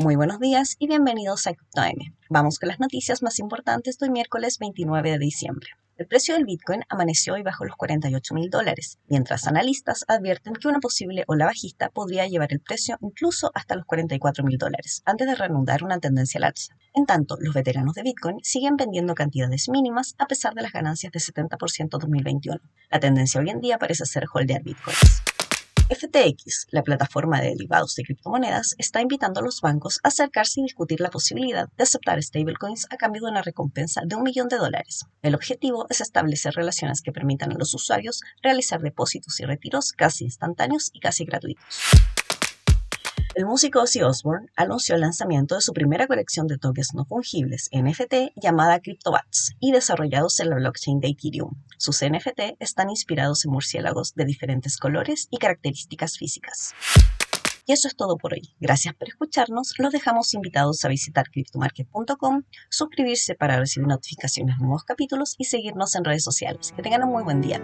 Muy buenos días y bienvenidos a CryptoM. Vamos con las noticias más importantes del miércoles 29 de diciembre. El precio del Bitcoin amaneció hoy bajo los 48 mil dólares, mientras analistas advierten que una posible ola bajista podría llevar el precio incluso hasta los 44 mil dólares, antes de reanudar una tendencia al alza. En tanto, los veteranos de Bitcoin siguen vendiendo cantidades mínimas a pesar de las ganancias de 70% 2021. La tendencia hoy en día parece ser holdear Bitcoins. FTX, la plataforma de derivados de criptomonedas, está invitando a los bancos a acercarse y discutir la posibilidad de aceptar stablecoins a cambio de una recompensa de un millón de dólares. El objetivo es establecer relaciones que permitan a los usuarios realizar depósitos y retiros casi instantáneos y casi gratuitos. El músico Ozzy Osbourne anunció el lanzamiento de su primera colección de toques no fungibles NFT llamada CryptoBats y desarrollados en la blockchain de Ethereum. Sus NFT están inspirados en murciélagos de diferentes colores y características físicas. Y eso es todo por hoy. Gracias por escucharnos. Los dejamos invitados a visitar cryptomarket.com, suscribirse para recibir notificaciones de nuevos capítulos y seguirnos en redes sociales. Que tengan un muy buen día.